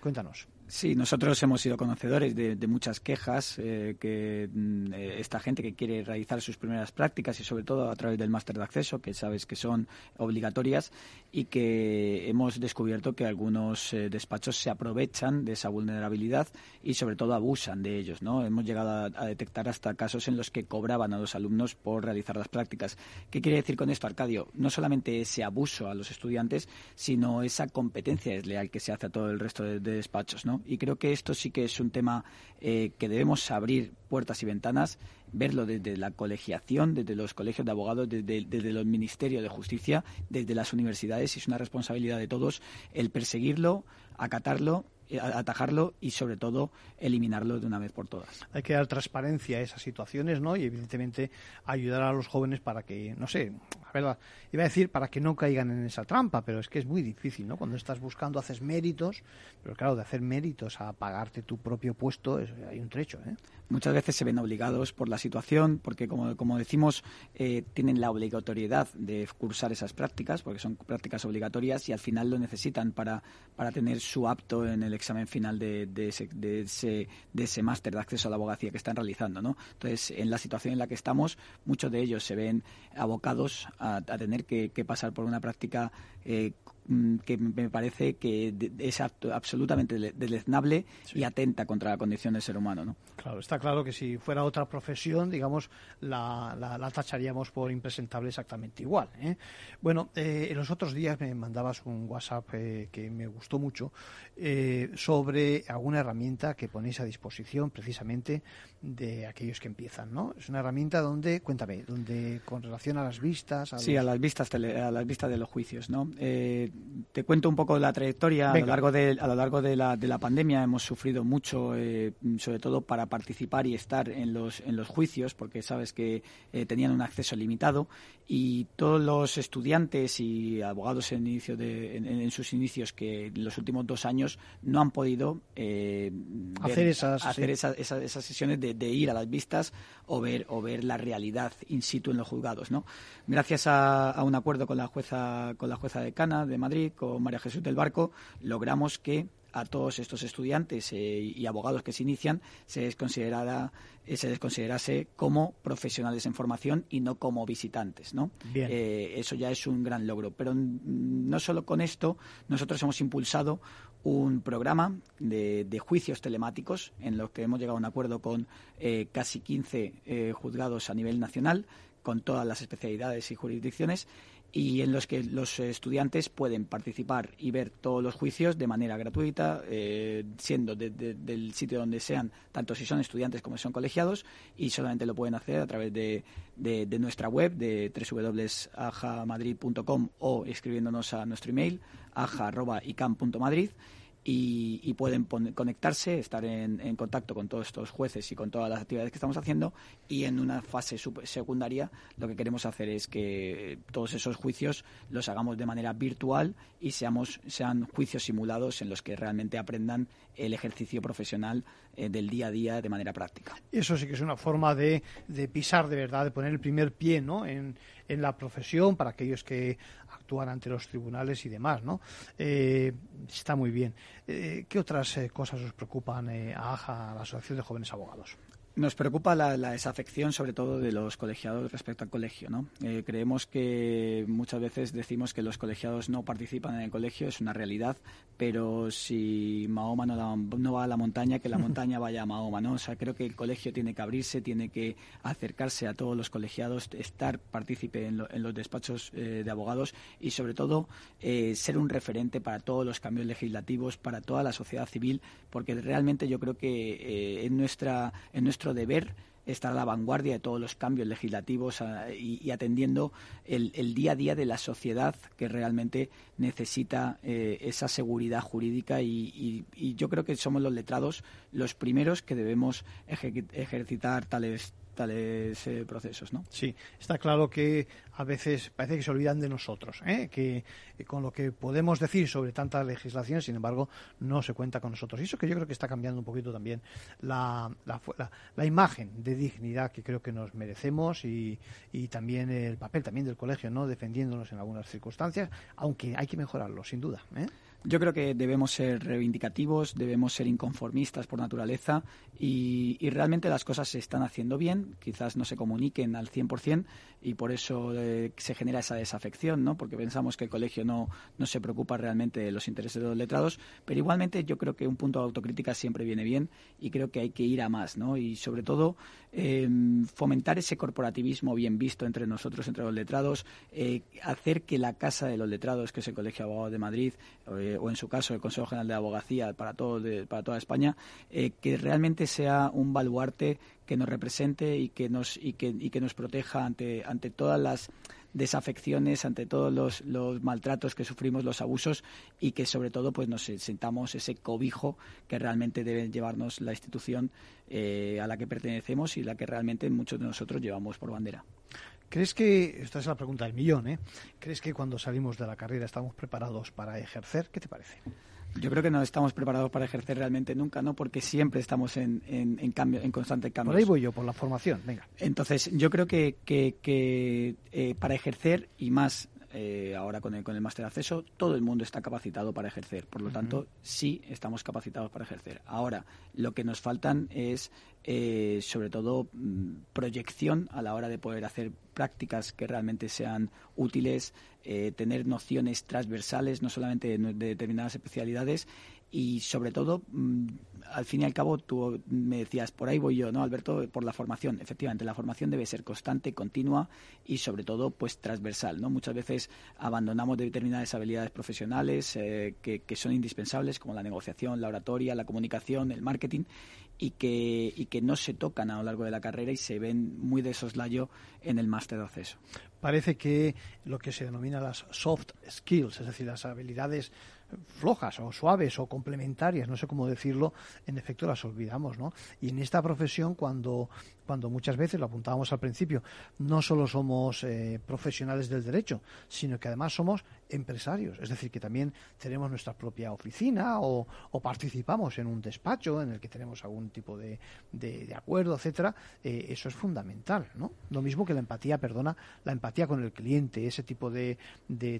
Cuéntanos. Sí, nosotros hemos sido conocedores de, muchas quejas eh, que eh, esta gente que quiere realizar sus primeras prácticas y sobre todo a través del máster de acceso, que sabes que son obligatorias y que hemos descubierto que algunos eh, despachos se aprovechan de esa vulnerabilidad y sobre todo abusan de ellos. ¿no? Hemos llegado a, a, detectar hasta casos en los que cobraban a los alumnos por realizar las prácticas. ¿Qué quiere decir con esto, Arcadio? No solamente ese abuso a los estudiantes, sino esa competencia desleal que se hace a todo el resto de, de despachos. ¿no? Y creo que esto sí que es un tema eh, que debemos abrir puertas y ventanas, verlo desde la colegiación, desde los colegios de abogados, desde, desde los ministerios de justicia, desde las universidades. Es una responsabilidad de todos el perseguirlo, acatarlo atajarlo y sobre todo eliminarlo de una vez por todas. Hay que dar transparencia a esas situaciones, ¿no? Y evidentemente ayudar a los jóvenes para que, no sé, ver, iba a decir para que no caigan en esa trampa, pero es que es muy difícil, ¿no? Cuando estás buscando haces méritos, pero claro, de hacer méritos a pagarte tu propio puesto es, hay un trecho, ¿eh? Muchas veces se ven obligados por la situación, porque como, como decimos, eh, tienen la obligatoriedad de cursar esas prácticas, porque son prácticas obligatorias y al final lo necesitan para, para tener su apto en el examen final de, de ese, de ese, de ese máster de acceso a la abogacía que están realizando. ¿no? Entonces, en la situación en la que estamos, muchos de ellos se ven abocados a tener que, pasar por una práctica eh, que me parece que es absolutamente deleznable y atenta contra la condición del ser humano. ¿no? Claro, está claro que si fuera otra profesión, digamos, la, la, tacharíamos por impresentable exactamente igual. ¿eh? Bueno, eh, en los otros días me mandabas un WhatsApp eh, que me gustó mucho sobre alguna herramienta que ponéis a disposición precisamente de aquellos que empiezan, ¿no? Es una herramienta donde, cuéntame, donde con relación a las vistas... A sí, a las vistas, a las vistas de los juicios, ¿no? Te cuento un poco la trayectoria. A lo largo, de, a lo largo de, la, de la pandemia hemos sufrido mucho, sobre todo para participar y estar en los, en los juicios, porque sabes que eh, tenían un acceso limitado y todos los estudiantes y abogados en, inicio de, en, sus inicios que en los últimos dos años no han podido eh, hacer, esas, hacer esas, esas, sesiones de, ir a las vistas o ver, o ver la realidad in situ en los juzgados. ¿no? Gracias a, a un acuerdo con la jueza, con la jueza decana de Madrid, con María Jesús del Barco, logramos que a todos estos estudiantes eh, y abogados que se inician se les, considerara, eh, se les considerase como profesionales en formación y no como visitantes. ¿no? Eh, eso ya es un gran logro. Pero no solo con esto, nosotros hemos impulsado un programa de, de, juicios telemáticos en los que hemos llegado a un acuerdo con casi 15 juzgados a nivel nacional, con todas las especialidades y jurisdicciones y en los que los estudiantes pueden participar y ver todos los juicios de manera gratuita, eh, siendo del sitio donde sean, tanto si son estudiantes como si son colegiados, y solamente lo pueden hacer a través de, nuestra web de www.ajamadrid.com o escribiéndonos a nuestro email aja.icam.madrid y, pueden conectarse, estar en, contacto con todos estos jueces y con todas las actividades que estamos haciendo y en una fase secundaria lo que queremos hacer es que todos esos juicios los hagamos de manera virtual y seamos sean juicios simulados en los que realmente aprendan el ejercicio profesional eh, del día a día de manera práctica. Eso sí que es una forma de, pisar de verdad, de poner el primer pie ¿no? en, la profesión para aquellos que actúan ante los tribunales y demás. ¿no? Eh, está muy bien. Eh, ¿Qué otras cosas os preocupan a AJA, a la Asociación de Jóvenes Abogados? Nos preocupa la, desafección, sobre todo de los colegiados respecto al colegio. ¿no? Eh, creemos que muchas veces decimos que los colegiados no participan en el colegio, es una realidad, pero si Mahoma no, va a la montaña, que la montaña vaya a Mahoma. ¿no? O sea, creo que el colegio tiene que abrirse, tiene que acercarse a todos los colegiados, estar partícipe en, los despachos eh, de abogados y, sobre todo, eh, ser un referente para todos los cambios legislativos, para toda la sociedad civil, porque realmente yo creo que en nuestra en nuestro deber estar a la vanguardia de todos los cambios legislativos ah, y, atendiendo el, día a día de la sociedad que realmente necesita eh, esa seguridad jurídica. Y, yo creo que somos los letrados los primeros que debemos ejercitar tales tales eh, procesos, ¿no? Sí, está claro que a veces parece que se olvidan de nosotros, ¿eh? que con lo que podemos decir sobre tanta legislación, sin embargo, no se cuenta con nosotros. Y eso que yo creo que está cambiando un poquito también la, la, la, imagen de dignidad que creo que nos merecemos y, y, también el papel también del colegio, ¿no? Defendiéndonos en algunas circunstancias, aunque hay que mejorarlo, sin duda. ¿eh? Yo creo que debemos ser reivindicativos, debemos ser inconformistas por naturaleza y, realmente las cosas se están haciendo bien, quizás no se comuniquen al 100% y por eso eh, se genera esa desafección, ¿no? porque pensamos que el colegio no, no se preocupa realmente de los intereses de los letrados, pero igualmente yo creo que un punto de autocrítica siempre viene bien y creo que hay que ir a más ¿no? y sobre todo eh, fomentar ese corporativismo bien visto entre nosotros, entre los letrados, eh, hacer que la Casa de los Letrados, que es el Colegio Abogado de Madrid, o en su caso el Consejo General de Abogacía para, todo para toda España, eh, que realmente sea un baluarte que nos represente y que nos, y que, y que nos proteja ante, ante todas las desafecciones, ante todos los, los, maltratos que sufrimos, los abusos y que sobre todo pues nos sentamos ese cobijo que realmente debe llevarnos la institución eh, a la que pertenecemos y la que realmente muchos de nosotros llevamos por bandera. ¿Crees que, esta es la pregunta del millón, ¿eh? ¿crees que cuando salimos de la carrera estamos preparados para ejercer? ¿Qué te parece? Yo creo que no estamos preparados para ejercer realmente nunca, ¿no? Porque siempre estamos en, en, cambio, en constante cambio. Por ahí voy yo, por la formación, venga. Entonces, yo creo que, que, eh, para ejercer, y más eh, ahora con el, con el máster acceso, todo el mundo está capacitado para ejercer. Por lo tanto, sí estamos capacitados para ejercer. Ahora, lo que nos faltan es eh, sobre todo mm, proyección a la hora de poder hacer prácticas que realmente sean útiles, eh, tener nociones transversales, no solamente de, determinadas especialidades y sobre todo, mm, al fin y al cabo, tú me decías, por ahí voy yo, ¿no, Alberto? Por la formación. Efectivamente, la formación debe ser constante, continua y sobre todo, pues transversal, ¿no? Muchas veces abandonamos determinadas habilidades profesionales eh, que, son indispensables, como la negociación, la oratoria, la comunicación, el marketing, y que, y que no se tocan a lo largo de la carrera y se ven muy de soslayo en el máster de acceso. Parece que lo que se denomina las soft skills, es decir, las habilidades flojas o suaves o complementarias, no sé cómo decirlo, en efecto las olvidamos, ¿no? Y en esta profesión, cuando, cuando muchas veces, lo apuntábamos al principio, no solo somos eh, profesionales del derecho, sino que además somos empresarios, es decir, que también tenemos nuestra propia oficina o, participamos en un despacho en el que tenemos algún tipo de, acuerdo, etcétera, eh, eso es fundamental, ¿no? Lo mismo que la empatía, perdona, la empatía con el cliente, ese tipo de,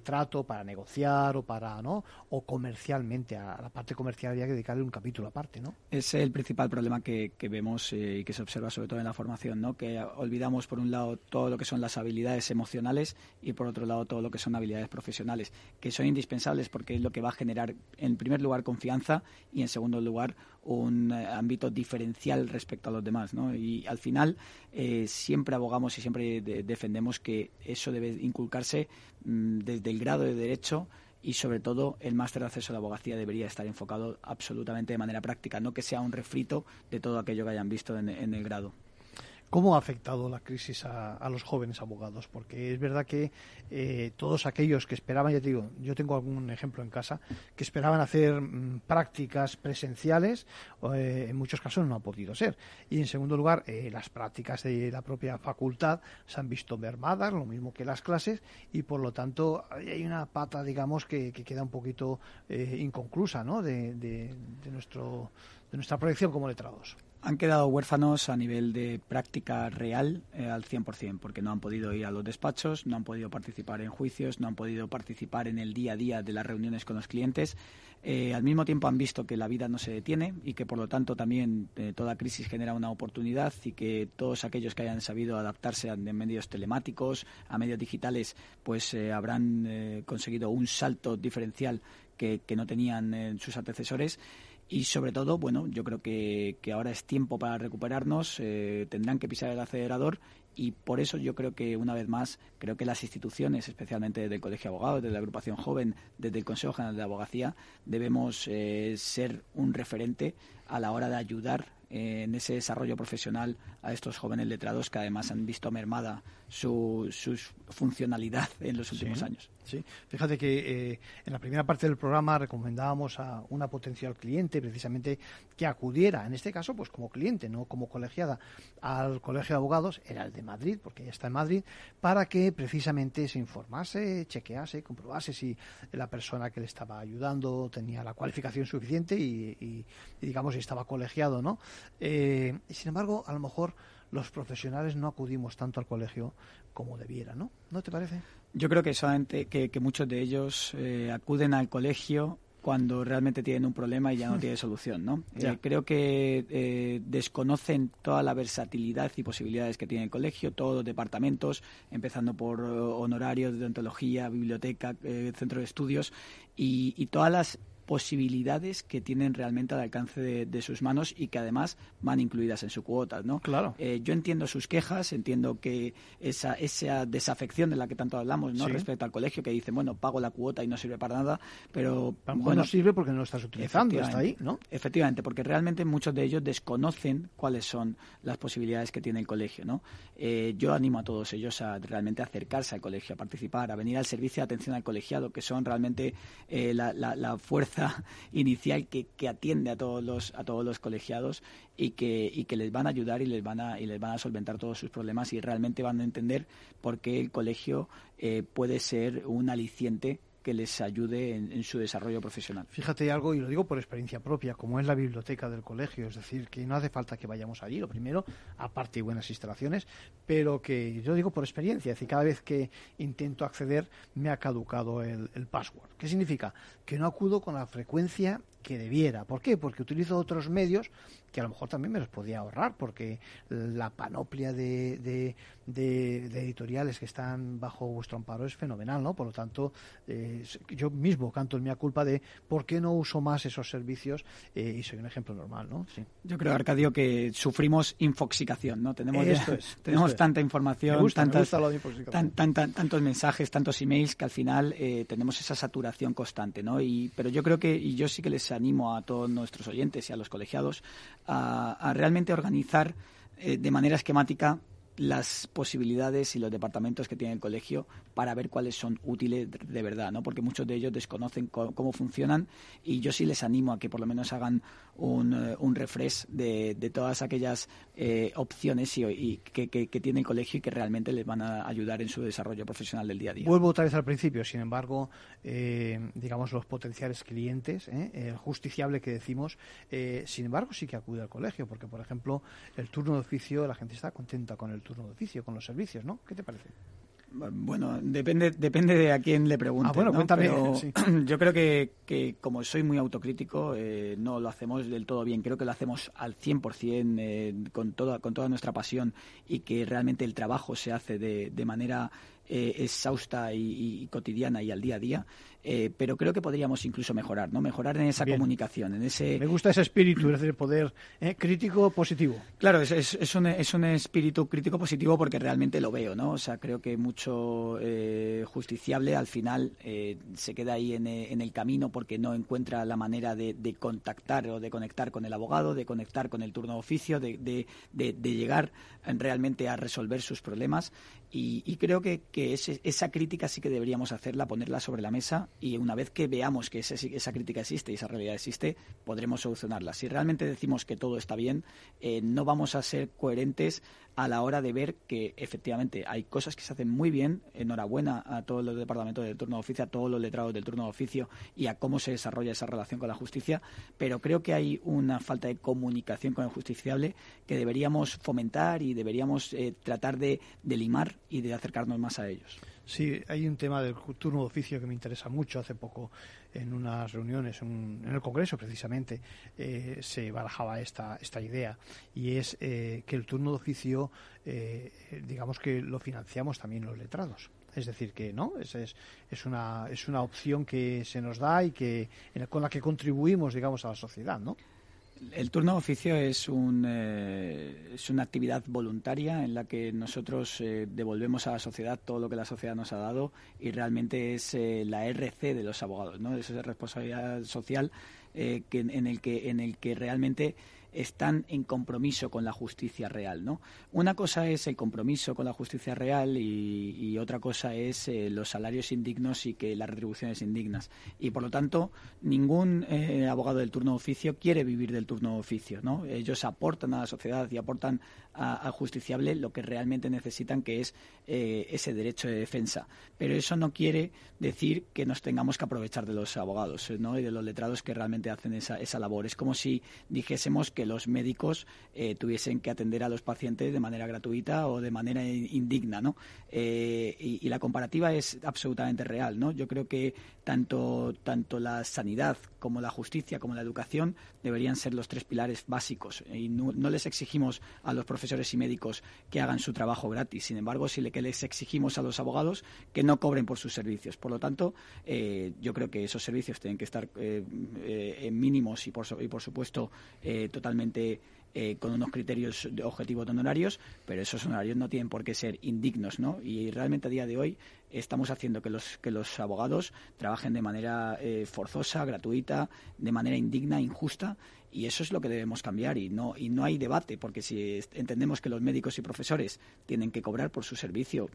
trato para negociar o para, ¿no? O comercialmente, a la parte comercial había que dedicarle un capítulo aparte, ¿no? Es el principal problema que, vemos eh, y que se observa sobre todo en la formación, ¿no? Que olvidamos por un lado todo lo que son las habilidades emocionales y por otro lado todo lo que son habilidades profesionales, que son indispensables porque es lo que va a generar en primer lugar confianza y en segundo lugar un eh, ámbito diferencial respecto a los demás, ¿no? Y al final eh, siempre abogamos y siempre defendemos que eso debe inculcarse mm, desde el grado de derecho y sobre todo el máster de acceso a la abogacía debería estar enfocado absolutamente de manera práctica, no que sea un refrito de todo aquello que hayan visto en el grado. ¿Cómo ha afectado la crisis a, los jóvenes abogados? Porque es verdad que eh, todos aquellos que esperaban, ya te digo, yo tengo algún ejemplo en casa, que esperaban hacer mm, prácticas presenciales, eh, en muchos casos no ha podido ser. Y en segundo lugar, eh, las prácticas de la propia facultad se han visto mermadas, lo mismo que las clases, y por lo tanto hay una pata, digamos, que, queda un poquito inconclusa ¿no? de, nuestro, de nuestra proyección como letrados han quedado huérfanos a nivel de práctica real eh, al 100%, porque no han podido ir a los despachos, no han podido participar en juicios, no han podido participar en el día a día de las reuniones con los clientes. Eh, al mismo tiempo han visto que la vida no se detiene y que por lo tanto también eh, toda crisis genera una oportunidad y que todos aquellos que hayan sabido adaptarse a medios telemáticos, a medios digitales, pues habrán conseguido un salto diferencial que, que no tenían sus antecesores y sobre todo, bueno, yo creo que, que ahora es tiempo para recuperarnos, eh, tendrán que pisar el acelerador y por eso yo creo que una vez más creo que las instituciones, especialmente desde el Colegio de Abogados, desde la agrupación joven, desde el Consejo General de Abogacía, debemos eh, ser un referente a la hora de ayudar eh, en ese desarrollo profesional a estos jóvenes letrados que además han visto mermada su, su funcionalidad en los últimos años. Sí, fíjate que eh, en la primera parte del programa recomendábamos a una potencial cliente precisamente que acudiera, en este caso, pues como cliente, no como colegiada, al Colegio de Abogados, era el de Madrid, porque ya está en Madrid, para que precisamente se informase, chequease, comprobase si la persona que le estaba ayudando tenía la cualificación suficiente y, digamos, si estaba colegiado, ¿no? Eh, sin embargo, a lo mejor los profesionales no acudimos tanto al colegio como debiera, ¿no? ¿No te parece? Yo creo que solamente que, muchos de ellos eh, acuden al colegio cuando realmente tienen un problema y ya no tiene solución, ¿no? Eh, creo que eh, desconocen toda la versatilidad y posibilidades que tiene el colegio, todos los departamentos, empezando por honorarios de odontología, biblioteca, centro de estudios y, y todas las posibilidades que tienen realmente al alcance de, sus manos y que además van incluidas en su cuota, ¿no? Claro. Eh, yo entiendo sus quejas, entiendo que esa, esa desafección de la que tanto hablamos, ¿no? Respecto al colegio que dice, bueno, pago la cuota y no sirve para nada, pero bueno, no sirve porque no lo estás utilizando, está ahí, ¿no? Efectivamente, porque realmente muchos de ellos desconocen cuáles son las posibilidades que tiene el colegio, ¿no? Eh, yo animo a todos ellos a realmente acercarse al colegio, a participar, a venir al servicio de atención al colegiado, que son realmente eh, la, la fuerza inicial que, que, atiende a todos los a todos los colegiados y que, y que les van a ayudar y les van a y les van a solventar todos sus problemas y realmente van a entender por qué el colegio eh, puede ser un aliciente que les ayude en, su desarrollo profesional. Fíjate algo, y lo digo por experiencia propia, como es la biblioteca del colegio, es decir, que no hace falta que vayamos allí, lo primero, aparte buenas instalaciones, pero que yo digo por experiencia, es decir, cada vez que intento acceder me ha caducado el, el password. ¿Qué significa? Que no acudo con la frecuencia que debiera. ¿Por qué? Porque utilizo otros medios que a lo mejor también me los podía ahorrar, porque la panoplia de, de, editoriales que están bajo vuestro amparo es fenomenal, ¿no? Por lo tanto, eh, yo mismo canto en mi culpa de por qué no uso más esos servicios eh, y soy un ejemplo normal, ¿no? Sí. Yo creo, Arcadio, que sufrimos infoxicación, ¿no? Tenemos, tenemos tanta información, tantas, tantos mensajes, tantos emails que al final eh, tenemos esa saturación constante, ¿no? Y, pero yo creo que, y yo sí que les animo a todos nuestros oyentes y a los colegiados a, realmente organizar eh, de manera esquemática las posibilidades y los departamentos que tiene el colegio para ver cuáles son útiles de verdad, ¿no? Porque muchos de ellos desconocen cómo funcionan y yo sí les animo a que por lo menos hagan un, eh, un refresh de, de todas aquellas eh, opciones y, que, tiene el colegio y que realmente les van a ayudar en su desarrollo profesional del día a día. Vuelvo otra vez al principio, sin embargo, eh, digamos los potenciales clientes, el justiciable que decimos, sin embargo sí que acude al colegio, porque por ejemplo el turno de oficio, la gente está contenta con el turno de oficio, con los servicios, ¿no? ¿Qué te parece? Bueno, depende, depende de a quién le pregunte. Ah, bueno, cuéntame. Yo creo que, que, como soy muy autocrítico, eh, no lo hacemos del todo bien. Creo que lo hacemos al 100% eh, con, toda, con toda nuestra pasión y que realmente el trabajo se hace de, de manera eh, exhausta y, cotidiana y al día a día, eh, pero creo que podríamos incluso mejorar, ¿no? Mejorar en esa comunicación, en ese... Me gusta ese espíritu, es decir, poder ¿eh? crítico positivo. Claro, es, es, un, es un espíritu crítico positivo porque realmente lo veo, ¿no? O sea, creo que mucho justiciable al final se queda ahí en, en, el camino porque no encuentra la manera de, contactar o de conectar con el abogado, de conectar con el turno de oficio, de, de, de llegar realmente a resolver sus problemas y, creo que, esa crítica sí que deberíamos hacerla, ponerla sobre la mesa y una vez que veamos que esa crítica existe y esa realidad existe, podremos solucionarla. Si realmente decimos que todo está bien, eh, no vamos a ser coherentes a la hora de ver que efectivamente hay cosas que se hacen muy bien. Enhorabuena a todos los departamentos del turno de oficio, a todos los letrados del turno de oficio y a cómo se desarrolla esa relación con la justicia, pero creo que hay una falta de comunicación con el justiciable que deberíamos fomentar y deberíamos eh, tratar de, de limar y de acercarnos más a ellos. Sí, hay un tema del turno de oficio que me interesa mucho. Hace poco, en unas reuniones, en el Congreso precisamente, eh, se barajaba esta, esta idea y es eh, que el turno de oficio, eh, digamos que lo financiamos también los letrados. Es decir, que no, es, es, es, una, es una opción que se nos da y que con la que contribuimos, digamos, a la sociedad, ¿no? El turno de oficio es, un, eh, es una actividad voluntaria en la que nosotros eh, devolvemos a la sociedad todo lo que la sociedad nos ha dado y realmente es eh, la RC de los abogados, ¿no? Es esa responsabilidad social que, en, el que, en el que realmente están en compromiso con la justicia real, ¿no? Una cosa es el compromiso con la justicia real y, otra cosa es eh, los salarios indignos y que las retribuciones indignas. Y por lo tanto, ningún eh, abogado del turno de oficio quiere vivir del turno de oficio, ¿no? Ellos aportan a la sociedad y aportan justiciable lo que realmente necesitan, que es eh, ese derecho de defensa. Pero eso no quiere decir que nos tengamos que aprovechar de los abogados ¿no? y de los letrados que realmente hacen esa, esa labor. Es como si dijésemos que los médicos eh, tuviesen que atender a los pacientes de manera gratuita o de manera indigna. ¿no? Eh, y, la comparativa es absolutamente real. ¿no? Yo creo que tanto, tanto la sanidad como la justicia como la educación deberían ser los tres pilares básicos. Y no, no les exigimos a los profesionales profesores y médicos que hagan su trabajo gratis. Sin embargo, le, que les exigimos a los abogados que no cobren por sus servicios. Por lo tanto, eh, yo creo que esos servicios tienen que estar eh, eh, mínimos y por, y por supuesto totalmente con unos criterios objetivos de honorarios, pero esos honorarios no tienen por qué ser indignos, ¿no? Y realmente a día de hoy estamos haciendo que los, que los abogados trabajen de manera forzosa, gratuita, de manera indigna, injusta, y eso es lo que debemos cambiar y no y no hay debate porque si entendemos que los médicos y profesores tienen que cobrar por su servicio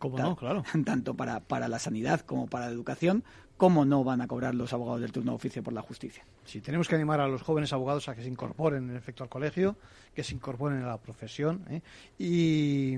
tanto para, para la sanidad como para la educación ¿cómo no van a cobrar los abogados del turno de oficio por la justicia? Sí, tenemos que animar a los jóvenes abogados a que se incorporen en efecto al colegio, que se incorporen a la profesión ¿eh? y,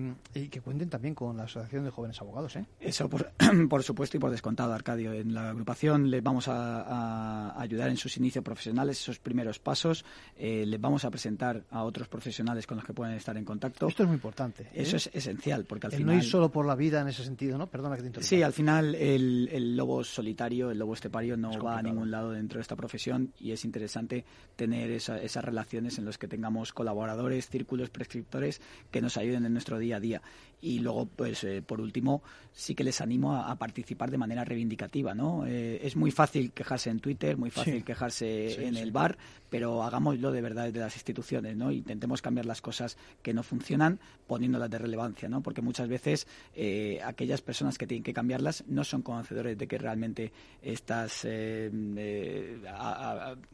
que cuenten también con la Asociación de Jóvenes Abogados. ¿eh? Eso, por, por, supuesto, y por descontado, Arcadio. En la agrupación les vamos a, ayudar en sus inicios profesionales, esos primeros pasos. Eh, les vamos a presentar a otros profesionales con los que pueden estar en contacto. Esto es muy importante. ¿eh? Eso es esencial, porque al el final... No ir solo por la vida en ese sentido, ¿no? Perdona que te interrumpa. Sí, al final el, el lobo solitario estepario, el lobo estepario no va a ningún lado dentro de esta profesión y es interesante tener esas relaciones en las que tengamos colaboradores, círculos, prescriptores que nos ayuden en nuestro día a día. Y luego, pues, eh, por último, sí que les animo a, participar de manera reivindicativa, ¿no? Eh, es muy fácil quejarse en Twitter, muy fácil quejarse en el bar, pero hagámoslo de verdad desde las instituciones, ¿no? Intentemos cambiar las cosas que no funcionan poniéndolas de relevancia, ¿no? Porque muchas veces eh, aquellas personas que tienen que cambiarlas no son conocedores de que realmente estas, eh,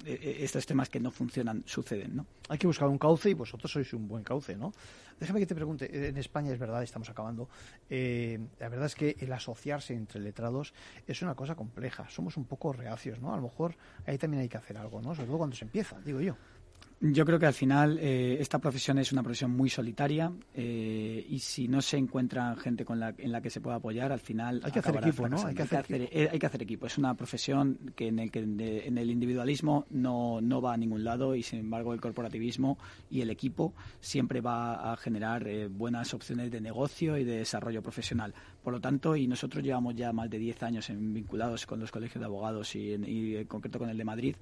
eh, estos temas que no funcionan suceden, ¿no? Hay que buscar un cauce y vosotros sois un buen cauce, ¿no? Déjame que te pregunte, en España es verdad, estamos acabando, la verdad es que el asociarse entre letrados es una cosa compleja, somos un poco reacios, ¿no? A lo mejor ahí también hay que hacer algo, ¿no? Sobre todo cuando se empieza, digo yo. Yo creo que al final eh, esta profesión es una profesión muy solitaria eh, y si no se encuentra gente con la, en la que se pueda apoyar, al final hay que hacer equipo, ¿no? Hay que hacer, eh, hay que hacer equipo. Es una profesión que en el que en el individualismo no, no va a ningún lado y sin embargo el corporativismo y el equipo siempre va a generar buenas opciones de negocio y de desarrollo profesional. Por lo tanto, y nosotros llevamos ya más de 10 años vinculados con los colegios de abogados y, y en concreto con el de Madrid,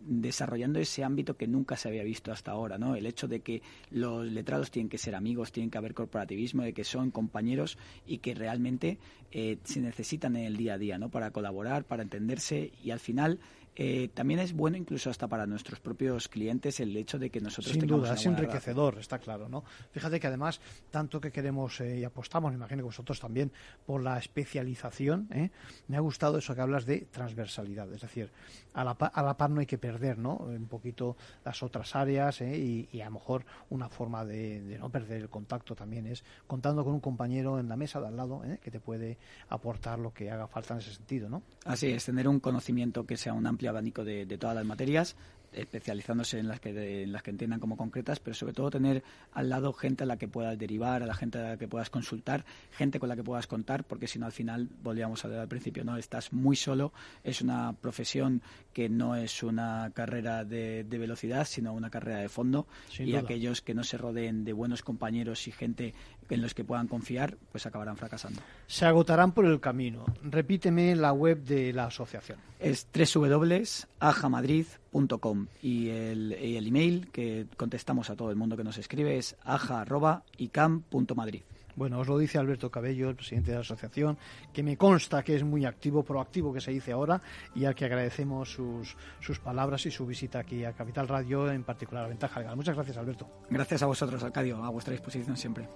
desarrollando ese ámbito que nunca se había visto hasta ahora, ¿no? El hecho de que los letrados tienen que ser amigos, tienen que haber corporativismo, de que son compañeros y que realmente eh, se necesitan en el día a día, ¿no? Para colaborar, para entenderse y al final eh, también es bueno incluso hasta para nuestros propios clientes el hecho de que nosotros Sin duda, es enriquecedor, está claro, ¿no? Fíjate que además, tanto que queremos eh, y apostamos, me imagino que vosotros también, por la especialización, ¿eh? me ha gustado eso que hablas de transversalidad, es decir, a la, a la par no hay que perder, ¿no? Un poquito las otras áreas y, y, a lo mejor una forma de, de, no perder el contacto también es contando con un compañero en la mesa de al lado que te puede aportar lo que haga falta en ese sentido, ¿no? Así es, tener un conocimiento que sea un amplio abanico de, de, todas las materias especializándose en las que en las que entiendan como concretas, pero sobre todo tener al lado gente a la que puedas derivar, a la gente a la que puedas consultar, gente con la que puedas contar, porque si no al final volvíamos a ver al principio, no estás muy solo, es una profesión que no es una carrera de, velocidad, sino una carrera de fondo. Y aquellos que no se rodeen de buenos compañeros y gente en los que puedan confiar, pues acabarán fracasando. Se agotarán por el camino. Repíteme la web de la asociación. Es www.ajamadrid.com y el, y el email que contestamos a todo el mundo que nos escribe es aja.icam.madrid. Bueno, os lo dice Alberto Cabello, el presidente de la asociación, que me consta que es muy activo, proactivo que se dice ahora, y al que agradecemos sus, sus palabras y su visita aquí a Capital Radio, en particular a Ventaja Legal. Muchas gracias, Alberto. Gracias a vosotros, Arcadio, a vuestra disposición siempre.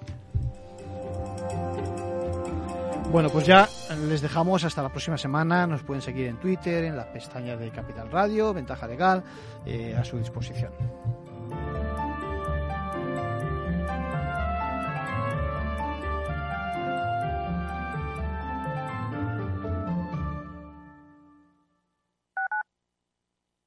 Bueno, pues ya les dejamos hasta la próxima semana. Nos pueden seguir en Twitter, en la pestaña de Capital Radio, Ventaja Legal, eh, a su disposición.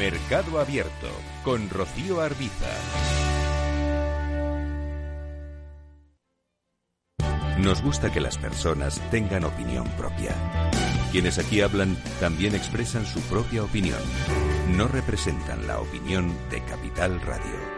Mercado Abierto con Rocío Arbiza. Nos gusta que las personas tengan opinión propia. Quienes aquí hablan también expresan su propia opinión. No representan la opinión de Capital Radio.